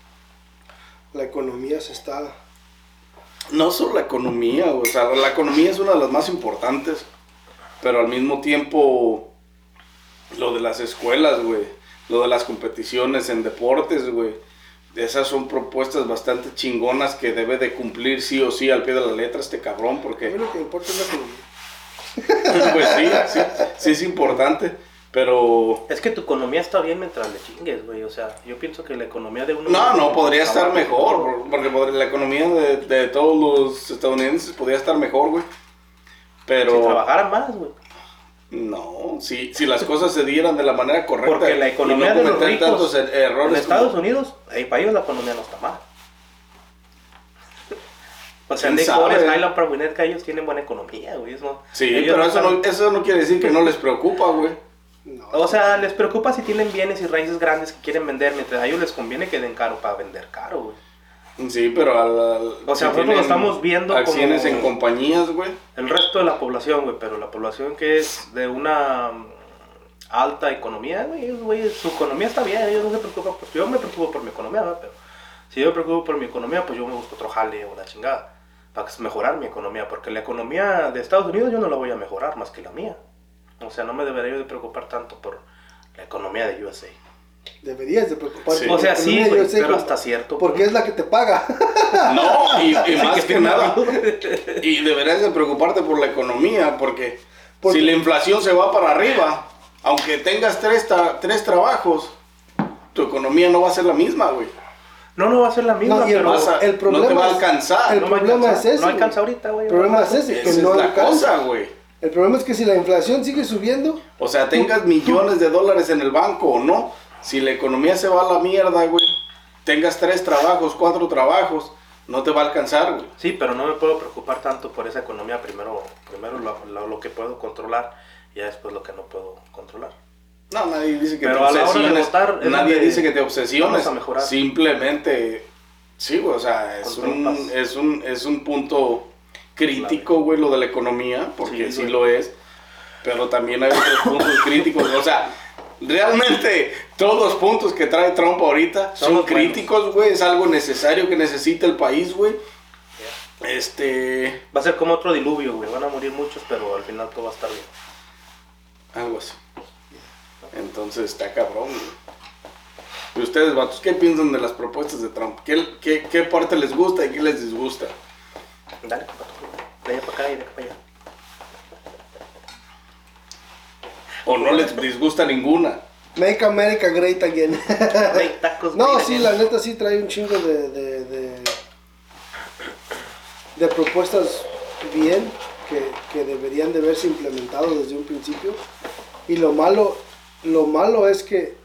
la economía se está. No solo la economía, o sea, la economía es una de las más importantes, pero al mismo tiempo lo de las escuelas, güey, lo de las competiciones en deportes, güey, esas son propuestas bastante chingonas que debe de cumplir sí o sí al pie de la letra este cabrón, A mí porque lo que importa es la economía. [laughs] pues sí, sí, sí es importante, pero Es que tu economía está bien mientras le chingues, güey. O sea, yo pienso que la economía de uno... no, no, podría estar mejor, por- porque la economía de, de todos los estadounidenses podría estar mejor, güey. Pero... Si trabajaran más, güey. No, si, si las cosas se dieran de la manera correcta Porque la economía no de los ricos tantos er- errores en Estados como- Unidos, eh, para ellos la economía no está mal. O sea, ¿Quién Nick sabe? Forest, Highland Park, Winnetka, ellos tienen buena economía, güey. eso- Sí, pero eso están- no, eso no quiere decir que no les preocupa, güey. No. O sea, les preocupa si tienen bienes y raíces grandes que quieren vender, mientras a ellos les conviene que den caro para vender caro, güey. Sí, pero al, al- O sea, nosotros lo estamos viendo acciones como- en compañías, güey. El resto de la población, güey, pero la población que es de una mm, alta economía, güey, güey, su economía está bien, ellos no se preocupan, pues yo me preocupo por mi economía, ¿verdad? pero si yo me preocupo por mi economía, pues yo me busco otro jale o la chingada, para mejorar mi economía, porque la economía de Estados Unidos yo no la voy a mejorar más que la mía. O sea, no me debería yo de preocupar tanto por la economía de USA. Deberías de preocuparte. Sí. O sea, la sí, pero hasta cierto Porque es la que te paga. [laughs] No, y, [laughs] más que, nada. Y deberías de preocuparte por la economía, porque Porque- si la inflación se va para arriba, aunque tengas tres, tra- tres trabajos, tu economía no va a ser la misma, güey. No, no va a ser la misma, No, y el, pero a- el problema no te va a alcanzar. El no problema es ese. No alcanza ahorita, güey. El problema es ese, que Esa no es la alcanza. cosa, güey. El problema es que si la inflación sigue subiendo, O sea, tengas millones de dólares en el banco o no, si la economía se va a la mierda, güey, tengas tres trabajos, cuatro trabajos, no te va a alcanzar, güey. Sí, pero no me puedo preocupar tanto por esa economía. Primero, primero lo, lo- lo que puedo controlar y después lo que no puedo controlar. No, nadie dice que Pero te a la hora de obsesiones. votar nadie dice que te obsesiones. vamos a mejorar. Simplemente, sí, güey, o sea, es un, es, un, es un punto crítico, güey, lo de la economía, porque Sí, lo es. Pero también hay otros puntos [laughs] críticos. O sea, realmente todos los puntos que trae Trump ahorita Son críticos, güey. Es algo necesario que necesita el país, güey. Este, Va a ser como otro diluvio, güey. Van a morir muchos, pero al final todo va a estar bien. algo así. Entonces está cabrón, güey. ¿Y ustedes, vatos, qué piensan de las propuestas de Trump? ¿Qué, qué, qué parte les gusta y qué les disgusta? Dale. De allá para acá y de acá para allá. ¿O no les disgusta ninguna? Make America Great Again. Tacos, no, sí, la neta sí trae un chingo de, de, de, de propuestas bien que, que deberían de verse implementado desde un principio. Y lo malo, lo malo es que,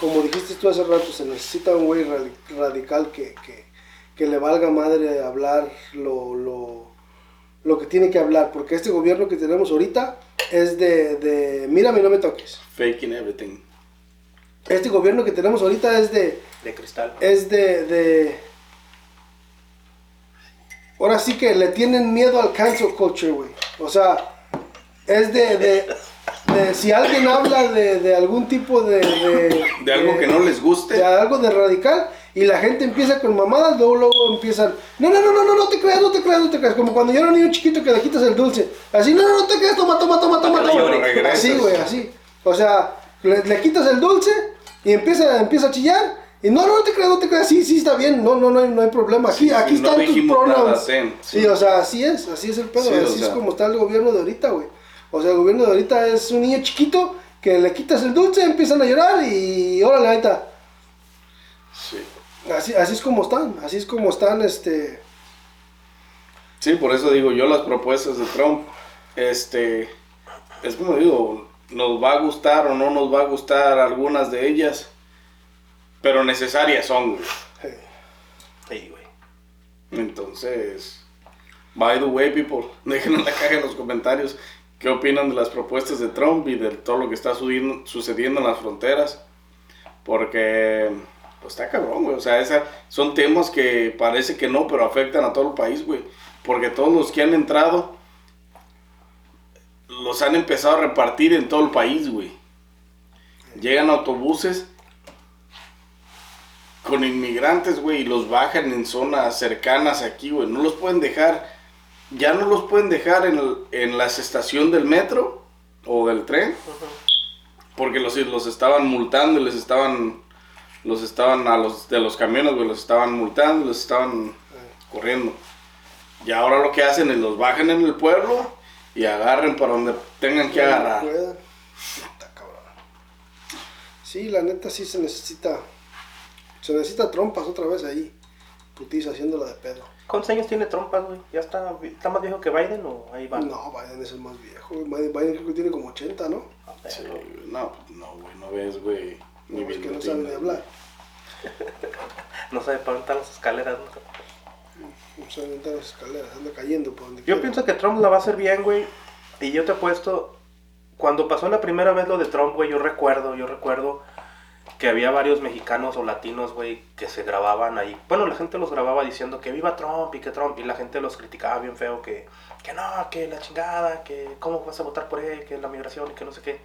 como dijiste tú hace rato, se necesita un güey radi- radical que, que, que le valga madre hablar lo, lo, lo que tiene que hablar. Porque este gobierno que tenemos ahorita es de, de mírame y no me toques. Faking everything. Este gobierno que tenemos ahorita es de. De cristal. Es de. de ahora sí que le tienen miedo al cancel culture, güey. O sea, es de. de, de si alguien habla de, de algún tipo de. De, De algo que no les De guste. algo de radical. Y la gente empieza con mamadas, luego, luego empiezan. No, no, no, no, no, no te creas, no te creas, no te creas. Como cuando yo era un niño chiquito que le quitas el dulce. Así, no, no, no te creas, toma, toma, toma, toma, toma. Así, güey, así. O sea, le, le quitas el dulce y empieza, empieza a chillar. Y no, no, no te creas, no te creas, sí, sí, está bien, no, no, no hay, no hay problema. Aquí, Sí, aquí no están tus nada, pronouns. Sí, sí. o sea, así es, así es el pedo, Sí, o así sea. es como está el gobierno de ahorita, güey. O sea, el gobierno de ahorita es un niño chiquito que le quitas el dulce, empiezan a llorar y órale, ahí está. Sí. Así, así es como están, así es como están, este... Sí, por eso digo yo las propuestas de Trump, este, es como digo, nos va a gustar o no nos va a gustar algunas de ellas, pero necesarias son, güey. Sí, güey. Entonces, by the way, people, [laughs] dejen en la caja en los comentarios qué opinan de las propuestas de Trump y de todo lo que está subiendo- sucediendo en las fronteras. Porque, pues está cabrón, güey. O sea, esa, son temas que parece que no, pero afectan a todo el país, güey. Porque todos los que han entrado los han empezado a repartir en todo el país, güey. Llegan autobuses con inmigrantes, güey, y los bajan en zonas cercanas aquí, güey. No los pueden dejar, ya no los pueden dejar en, el- en la estación del metro o del tren, porque los, los estaban multando y les estaban, los estaban a los de los camiones, güey, los estaban multando, los estaban corriendo. Y ahora lo que hacen es los bajan en el pueblo y agarren para donde tengan que agarrar. Puedan. Sí, la neta sí se necesita. Se necesita trompas otra vez ahí. Putiza haciéndola de pedo. ¿Cuántos años tiene trompas, güey? ¿Ya está, está más viejo que Biden o ahí va? No, Biden es el más viejo. Biden, Biden creo que tiene como 80, ¿no? A ver, Sí, no, no, güey, no ves, güey. Ni No, es que no bien sabe ni hablar. [laughs] No sabe para dónde las escaleras. ¿no? No sabe entrar las escaleras, anda cayendo por donde Yo quiera. pienso que Trump la va a hacer bien, güey. Y yo te he puesto, cuando pasó la primera vez lo de Trump, güey, yo recuerdo, yo recuerdo que había varios mexicanos o latinos, güey, que se grababan ahí. Bueno, la gente los grababa diciendo que viva Trump y que Trump, y la gente los criticaba bien feo, que, que no, que la chingada, que cómo vas a votar por él, que la migración y que no sé qué.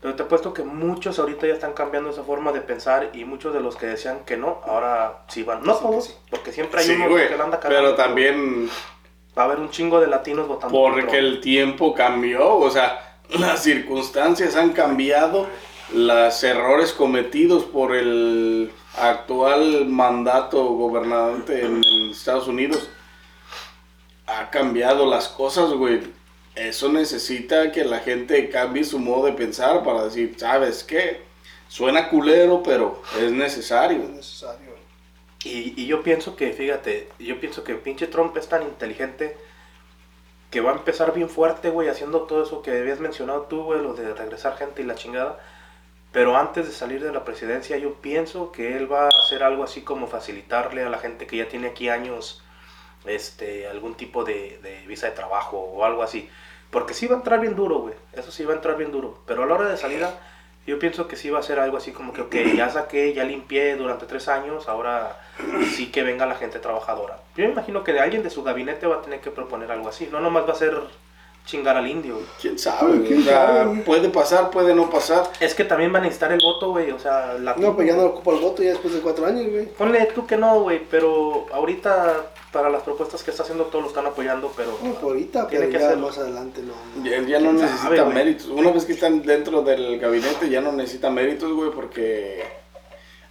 Pero te he puesto que muchos ahorita ya están cambiando esa forma de pensar y muchos de los que decían que no, ahora sí van. No todos, sí. porque siempre hay Sí, uno güey, que la anda cagando. pero también Va a haber un chingo de latinos votando por porque el tiempo cambió, o sea, las circunstancias han cambiado, los errores cometidos por el actual mandato gobernante en, en Estados Unidos ha cambiado las cosas, güey. Eso necesita que la gente cambie su modo de pensar para decir, ¿sabes qué? Suena culero, pero es Es necesario. necesario. Y, y yo pienso que, fíjate, yo pienso que pinche Trump es tan inteligente que va a empezar bien fuerte, güey, haciendo todo eso que habías mencionado tú, güey, lo de regresar gente y la chingada. Pero antes de salir de la presidencia, yo pienso que él va a hacer algo así como facilitarle a la gente que ya tiene aquí años este, algún tipo de, de visa de trabajo o algo así. Porque sí va a entrar bien duro, güey. Eso sí va a entrar bien duro. Pero a la hora de salida, yo pienso que sí va a ser algo así como que, ok, ya saqué, ya limpié durante tres años, ahora sí que venga la gente trabajadora. Yo me imagino que alguien de su gabinete va a tener que proponer algo así. No nomás va a ser chingar al indio, güey. ¿Quién sabe? güey? ¿Quién O sea, sabe, güey? puede pasar, puede no pasar. Es que también van a necesitar el voto, güey. O sea, la No, pues ya no ocupa el voto ya después de cuatro años, güey. Ponle tú que no, güey, pero ahorita para las propuestas que está haciendo todos lo están apoyando, pero No, por ahorita, Tiene pero que ya más adelante no. Ya, ya no ¿Quién necesita sabe, güey? méritos. Una vez que están dentro del gabinete ya no necesita méritos, güey, porque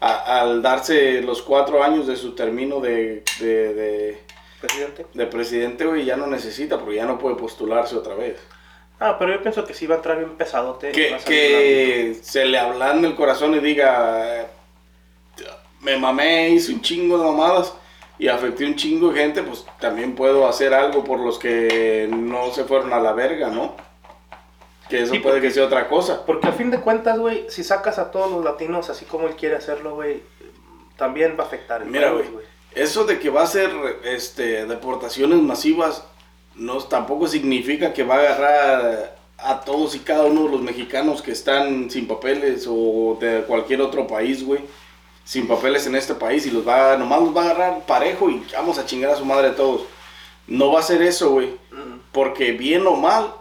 a- al darse los cuatro años de su término de, de, de- presidente. de presidente, güey, ya no necesita, porque ya no puede postularse otra vez. Ah, pero yo pienso que sí va a entrar bien pesadote. Que, que se le ablande el corazón y diga, me mamé, hice un chingo de mamadas y afecté un chingo de gente, pues también puedo hacer algo por los que no se fueron a la verga, ¿no? Que eso Sí, puede porque- que sea otra cosa. Porque a fin de cuentas, güey, si sacas a todos los latinos así como él quiere hacerlo, güey, también va a afectar. el Mira, güey, eso de que va a ser este, deportaciones masivas no tampoco significa que va a agarrar a todos y cada uno de los mexicanos que están sin papeles o de cualquier otro país, güey, sin papeles en este país y los va, nomás los va a agarrar parejo y vamos a chingar a su madre a todos. No va a ser eso, güey, porque bien o mal,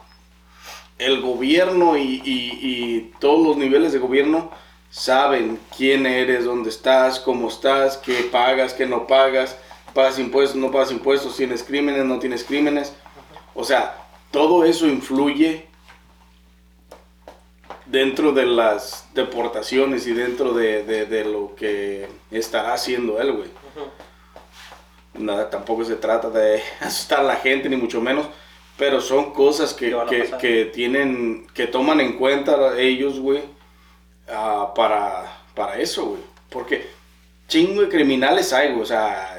el gobierno y, y- y todos los niveles de gobierno saben quién eres, dónde estás, cómo estás, qué pagas, qué no pagas, pagas impuestos, no pagas impuestos, tienes crímenes, no tienes crímenes. O sea, todo eso influye dentro de las deportaciones y dentro de, de- de lo que estará haciendo él, güey. Nada, tampoco se trata de [laughs] asustar a la gente, ni mucho menos, pero son cosas que, Que que tienen, que toman en cuenta ellos, güey, ah, para, para eso, güey. Porque chingo de criminales hay, güey, o sea,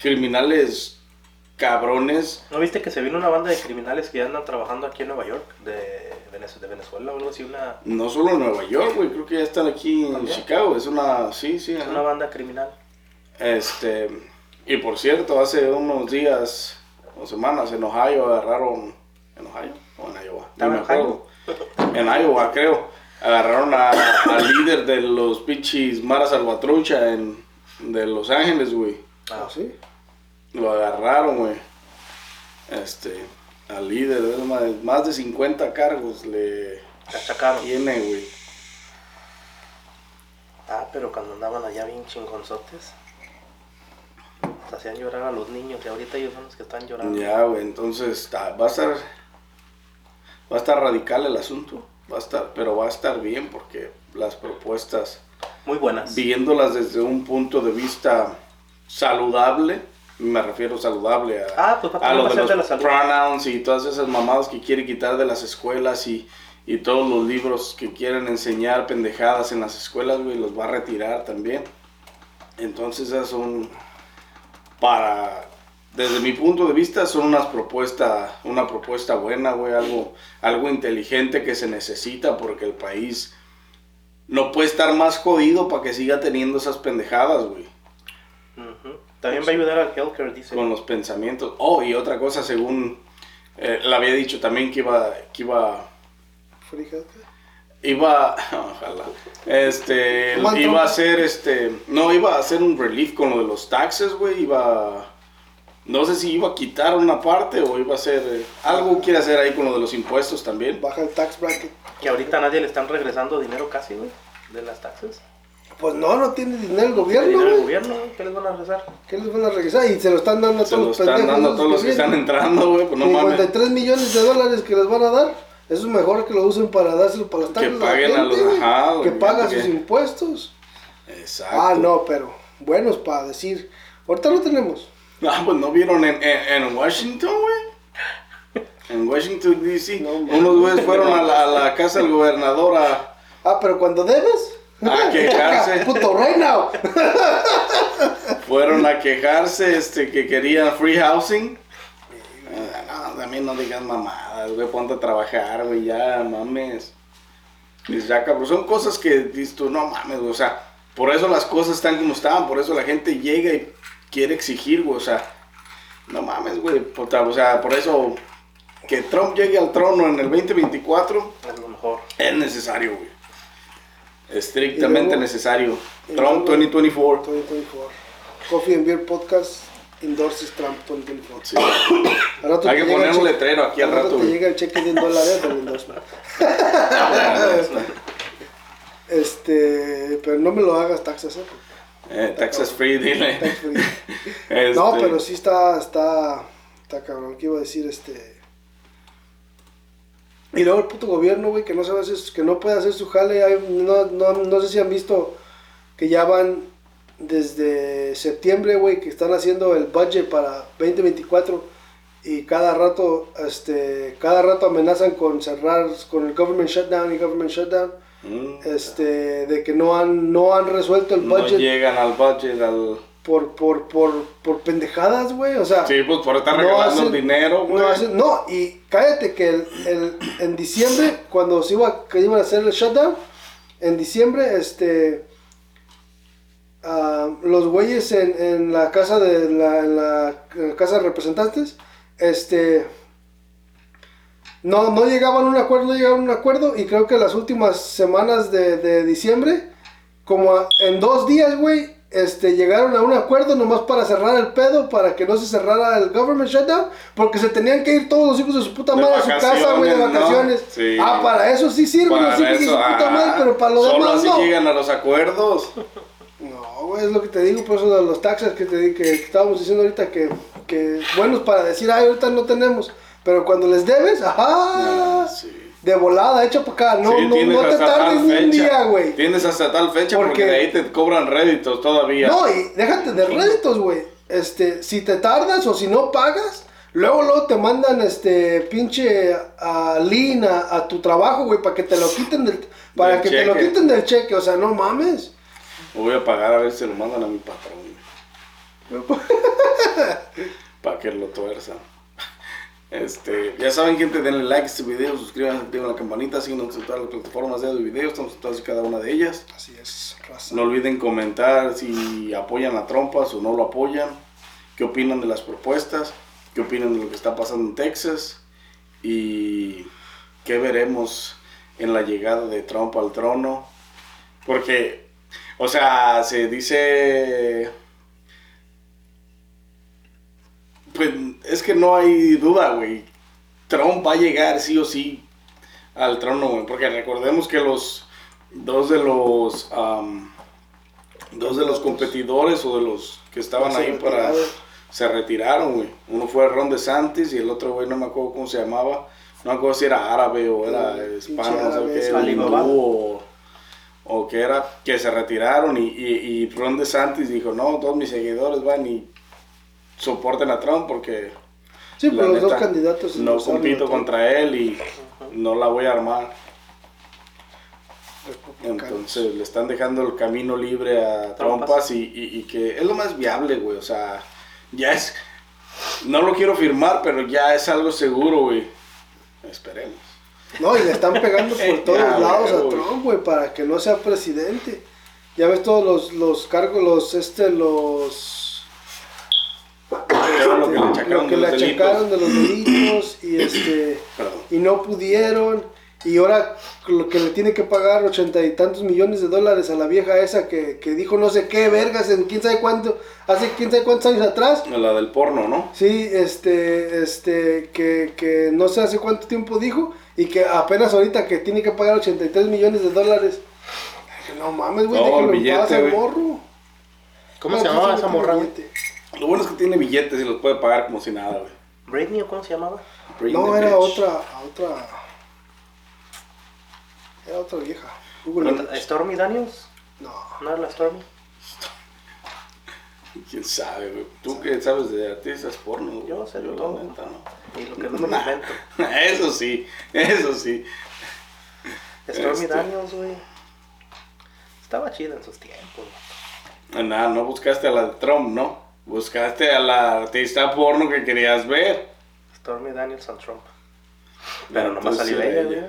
criminales cabrones. ¿No viste que se vino una banda de criminales que ya andan trabajando aquí en Nueva York, de, Venez- de Venezuela o algo así? Una, No solo en Nueva York, güey, creo que ya están aquí en ¿También? Chicago, es una, sí, sí, es ajá. una banda criminal. Este, y por cierto, hace unos días o semanas en Ohio agarraron, ¿en Ohio o en Iowa? No ¿Estaba me en acuerdo. En Iowa, creo. Agarraron a- al líder de los pinches Mara Salvatrucha en, de Los Ángeles, güey. Ah, sí. Lo agarraron, güey. Este, al líder, es más, más de 50 cargos le Achacaron. tiene, güey. Ah, pero cuando andaban allá bien chingonzotes. se Hacían llorar a los niños y ahorita ellos son los que están llorando. Ya, güey, entonces está- va a estar va a estar radical el asunto, va a estar, pero va a estar bien porque las propuestas Muy buenas. viéndolas desde un punto de vista saludable, me refiero saludable a, Ah, pues a lo de los de la salud. pronouns y todas esas mamadas que quiere quitar de las escuelas y, y todos los libros que quieren enseñar pendejadas en las escuelas, güey, los va a retirar también. Entonces esas son para desde mi punto de vista son unas propuestas, una propuesta buena, güey, algo, algo inteligente que se necesita porque el país no puede estar más jodido para que siga teniendo esas pendejadas, güey, Ujú. También va a ayudar al healthcare, dice. con los pensamientos. Oh, y otra cosa, según eh, le había dicho también que iba, que iba, Fíjate. iba, [laughs] ojalá, este, iba a hacer, este, no, iba a hacer un relief con lo de los taxes, güey, iba, no sé si iba a quitar una parte o iba a hacer, eh, algo quiere hacer ahí con lo de los impuestos también. Baja el tax bracket. Que ahorita a nadie le están regresando dinero casi, güey. De las taxes. Pues no, no tiene dinero el El gobierno, dinero del güey. gobierno. ¿Qué les van a regresar? ¿Qué les van a regresar? Y se lo están dando a Se todos lo los están pendejos. dando a todos los que están entrando, güey, pues no mames. 53 millones de dólares que les van a dar. Eso es mejor que lo usen para dárselo para las Que taxas. paguen la a los- gente, güey, ajá, güey, Que paga fíjate sus que- impuestos. Exacto. Ah, no, pero buenos para decir. Ahorita lo tenemos. [laughs] Ah, pues no vieron en, en, en Washington, güey. En Washington, D.C. No, unos güeyes fueron a la, a la casa del gobernador a, Ah, pero cuando debes. a [laughs] quejarse. Puto, right now. Fueron a quejarse este, que querían free housing. Ah, No, también no digas mamadas, güey. Ponte a trabajar, güey. Ya, mames. Dices, ya, cabrón. Son cosas que dices tú, no mames, güey. O sea, por eso las cosas están como están. Por eso la gente llega y quiere exigir, güey. O sea, no mames, güey. puta, O sea, por eso que Trump llegue al trono en el 2024 Es lo mejor. es necesario, güey. Estrictamente luego- necesario. Trump luego- 2024. 2024. Coffee and Beer Podcast endorses Trump 2024. Sí. Rato Hay te que llega poner el un cheque- letrero aquí al rato, te güey. llega el cheque de 100 dólares del endorsement. [laughs] Este, pero no me lo hagas taxas, ¿eh? Eh, Texas Free, dile. Tax free. Este, No, pero sí está, está, está cabrón. ¿Qué iba a decir este? Y luego el puto gobierno, güey, que no sabe hacer, que no puede hacer su jale. No, no, no sé si han visto que ya van desde septiembre, güey, que están haciendo el budget para 2024 y cada rato, este, cada rato amenazan con cerrar, con el government shutdown y government shutdown, mm, este, de que no han, no han resuelto el no budget llegan al budget, al... por, por, por, por pendejadas, güey, o sea. Sí, pues por estar No regalando hacen- dinero, güey. No, hacen- no, y cállate que el, el- en diciembre, cuando se iba, que iban a hacer el shutdown, en diciembre, este, ah, los güeyes en, en la casa de la, en la, en la casa de representantes, este, no, no llegaban a un acuerdo, no llegaban a un acuerdo, y creo que las últimas semanas de, de diciembre, como a- en dos días, güey, este, llegaron a un acuerdo nomás para cerrar el pedo, para que no se cerrara el government shutdown, porque se tenían que ir todos los hijos de su puta madre a su casa, güey, de vacaciones, ¿no? vacaciones. Sí. Ah, para eso sí sirven los hijos de su puta ah, madre, pero para lo Solo demás así no. llegan a los acuerdos. No, güey, es lo que te digo, por eso de los taxes que te di- que estábamos diciendo ahorita que, que buenos para decir, ay, ahorita no tenemos, pero cuando les debes, ajá, Ah, sí. de volada, echa para acá, no, Sí, no, te tardes ni un día, güey. Tienes hasta tal fecha porque, Porque- de ahí te cobran réditos todavía. No, y déjate de réditos, güey. Este, si te tardas o si no pagas, luego luego te mandan este pinche a Lean a, a tu trabajo, güey, para que te lo quiten del para Del que te lo cheque. quiten del cheque, o sea, no mames. Voy a pagar a ver si lo mandan a mi patrón. [laughs] Para que lo tuerzan. Este, ya saben, gente, denle like a este video, suscríbanse, activen la campanita, síganos en todas las plataformas de video, estamos en todas y cada una de ellas. Así es, raza. No olviden comentar si apoyan a Trompas o no lo apoyan, qué opinan de las propuestas, qué opinan de lo que está pasando en Texas y qué veremos en la llegada de Trump al trono. Porque, o sea, se dice... Pues es que no hay duda, güey. Trump va a llegar sí o sí al trono, güey. Porque recordemos que los dos de los... am, dos de los competidores o de los que estaban ahí para... Se retiraron, güey. Uno fue Ron DeSantis y el otro, güey, no me acuerdo cómo se llamaba. No me acuerdo si era árabe o era hispano, no sé qué, o, o que era, que se retiraron y, y, y Ron DeSantis dijo, no, todos mis seguidores van y soporten a Trump porque Sí, la pero los dos candidatos. no compito contra él y no la voy a armar. Entonces le están dejando el camino libre a Trompas. Trompas y, y- y que es lo más viable, güey. O sea, ya es. No lo quiero firmar, pero ya es algo seguro, güey. Esperemos. No, y le están pegando por [laughs] todos Ya, lados a. Trump, güey, para que no sea presidente. Ya ves todos los, los cargos, los, este, los... Que le achacaron lo que de le los achacaron delitos. de los delitos y [clears throat] este Perdón. y no pudieron y ahora lo que le tiene que pagar ochenta y tantos millones de dólares a la vieja esa que, que dijo no sé qué vergas en quién sabe cuánto hace quién sabe cuántos años atrás La del porno, ¿no? Sí, este, este, que, que no sé hace cuánto tiempo dijo y que apenas ahorita que tiene que pagar 83 millones de dólares. No mames, güey, No, déjalo en paz morro. ¿Cómo Ah, se pues llamaba esa morra, güey? Lo bueno es que tiene billetes y los puede pagar como si nada, güey. ¿Britney o cómo se llamaba? No, era bitch. otra, otra. Era otra vieja. ¿Stormy Daniels? No. ¿No era la Stormy? [laughs] ¿Quién sabe, güey? ¿Tú qué sabes de artistas porno? güey? Yo sé de la todo. neta, no. Y lo que no [laughs] me Nah. invento. [laughs] Eso sí, eso sí. Stormy Este. Daniels, güey. Estaba chida en sus tiempos. Nada, no buscaste a la de Trump, ¿no? Buscaste a la artista porno que querías ver. Stormy Daniels and Trump. Pero nomás Entonces salió ella, güey.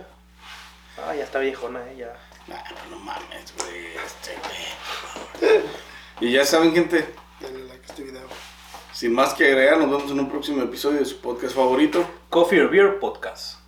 Ah, ya está viejona ella. Nah, pero no mames, güey, este güey. [laughs] Y ya saben, gente, Denle like a este video. sin más que agregar, nos vemos en un próximo episodio de su podcast favorito. Coffee or Beer Podcast.